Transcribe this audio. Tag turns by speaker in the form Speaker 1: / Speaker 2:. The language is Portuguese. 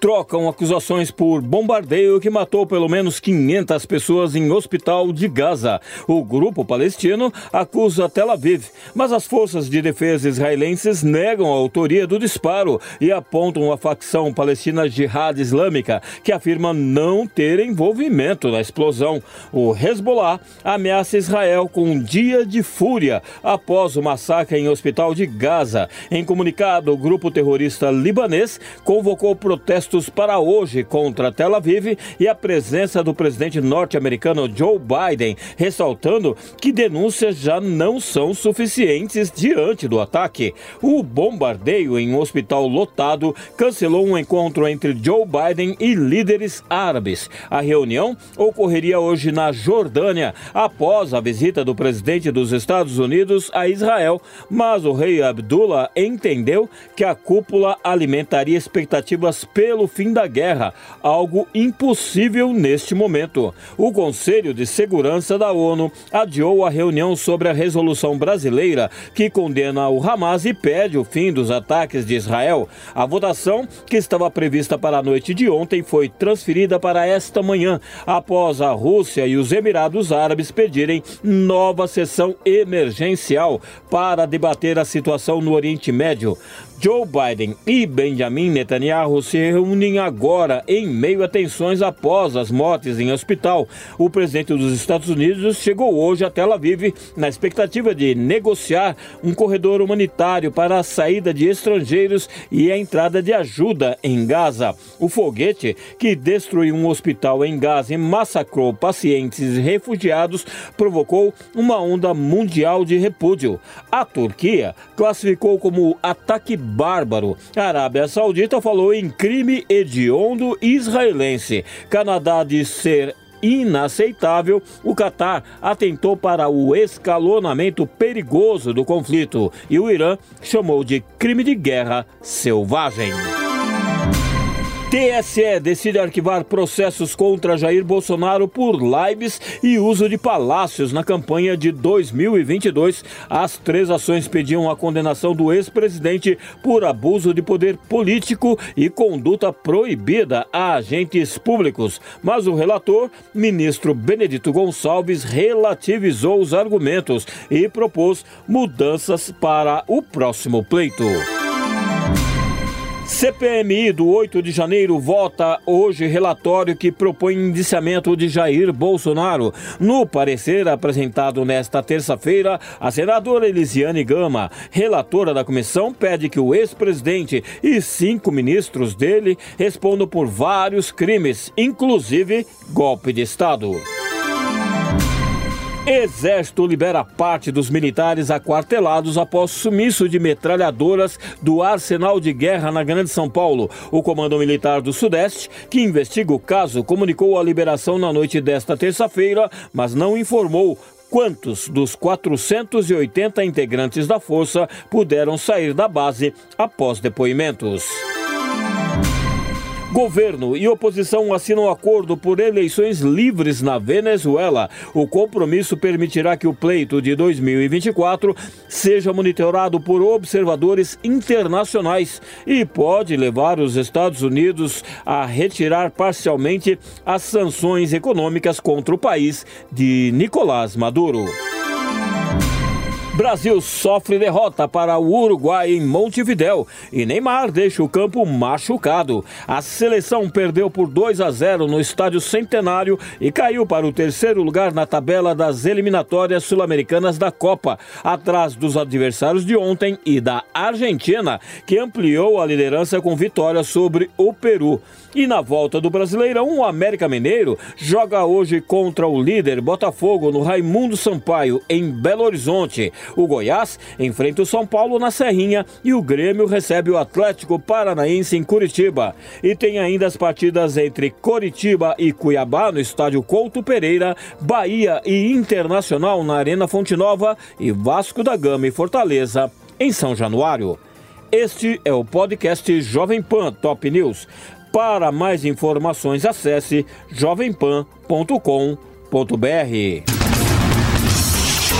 Speaker 1: trocam acusações por bombardeio que matou pelo menos 500 pessoas em hospital de Gaza. O grupo palestino acusa Tel Aviv, mas as forças de defesa israelenses negam a autoria do disparo e apontam a facção palestina Jihad Islâmica, que afirma não ter envolvimento na explosão. O Hezbollah ameaça Israel com um dia de fúria após o massacre em hospital de Gaza. Em comunicado, o grupo terrorista libanês convocou protestos protestos para hoje contra Tel Aviv e a presença do presidente norte-americano Joe Biden, ressaltando que denúncias já não são suficientes diante do ataque. O bombardeio em um hospital lotado cancelou um encontro entre Joe Biden e líderes árabes. A reunião ocorreria hoje na Jordânia, após a visita do presidente dos Estados Unidos a Israel, mas o rei Abdullah entendeu que a cúpula alimentaria expectativas pelo pelo fim da guerra, algo impossível neste momento. O Conselho de Segurança da ONU adiou a reunião sobre a resolução brasileira que condena o Hamas e pede o fim dos ataques de Israel. A votação, que estava prevista para a noite de ontem, foi transferida para esta manhã, após a Rússia e os Emirados Árabes pedirem nova sessão emergencial para debater a situação no Oriente Médio. Joe Biden e Benjamin Netanyahu se reúnem agora em meio a tensões após as mortes em hospital. O presidente dos Estados Unidos chegou hoje a Tel Aviv na expectativa de negociar um corredor humanitário para a saída de estrangeiros e a entrada de ajuda em Gaza. O foguete que destruiu um hospital em Gaza e massacrou pacientes refugiados provocou uma onda mundial de repúdio. A Turquia classificou como ataque bárbaro. A Arábia Saudita falou em crime hediondo israelense. Canadá diz ser inaceitável, o Catar atentou para o escalonamento perigoso do conflito e o Irã chamou de crime de guerra selvagem. TSE decide arquivar processos contra Jair Bolsonaro por lives e uso de palácios na campanha de 2022. As três ações pediam a condenação do ex-presidente por abuso de poder político e conduta proibida a agentes públicos. Mas o relator, ministro Benedito Gonçalves, relativizou os argumentos e propôs mudanças para o próximo pleito. CPMI do 8 de janeiro vota hoje relatório que propõe indiciamento de Jair Bolsonaro. No parecer apresentado nesta terça-feira, a senadora Elisiane Gama, relatora da comissão, pede que o ex-presidente e cinco ministros dele respondam por vários crimes, inclusive golpe de Estado. Exército libera parte dos militares aquartelados após sumiço de metralhadoras do arsenal de guerra na Grande São Paulo. O Comando Militar do Sudeste, que investiga o caso, comunicou a liberação na noite desta terça-feira, mas não informou quantos dos 480 integrantes da força puderam sair da base após depoimentos. Governo e oposição assinam acordo por eleições livres na Venezuela. O compromisso permitirá que o pleito de 2024 seja monitorado por observadores internacionais e pode levar os Estados Unidos a retirar parcialmente as sanções econômicas contra o país de Nicolás Maduro. Brasil sofre derrota para o Uruguai em Montevidéu e Neymar deixa o campo machucado. A seleção perdeu por 2 a 0 no Estádio Centenário e caiu para o terceiro lugar na tabela das eliminatórias sul-americanas da Copa, atrás dos adversários de ontem e da Argentina, que ampliou a liderança com vitória sobre o Peru. E na volta do Brasileirão, o América Mineiro joga hoje contra o líder Botafogo no Raimundo Sampaio, em Belo Horizonte. O Goiás enfrenta o São Paulo na Serrinha e o Grêmio recebe o Atlético Paranaense em Curitiba. E tem ainda as partidas entre Curitiba e Cuiabá no estádio Couto Pereira, Bahia e Internacional na Arena Fonte Nova e Vasco da Gama e Fortaleza em São Januário. Este é o podcast Jovem Pan Top News. Para mais informações, acesse jovempan.com.br.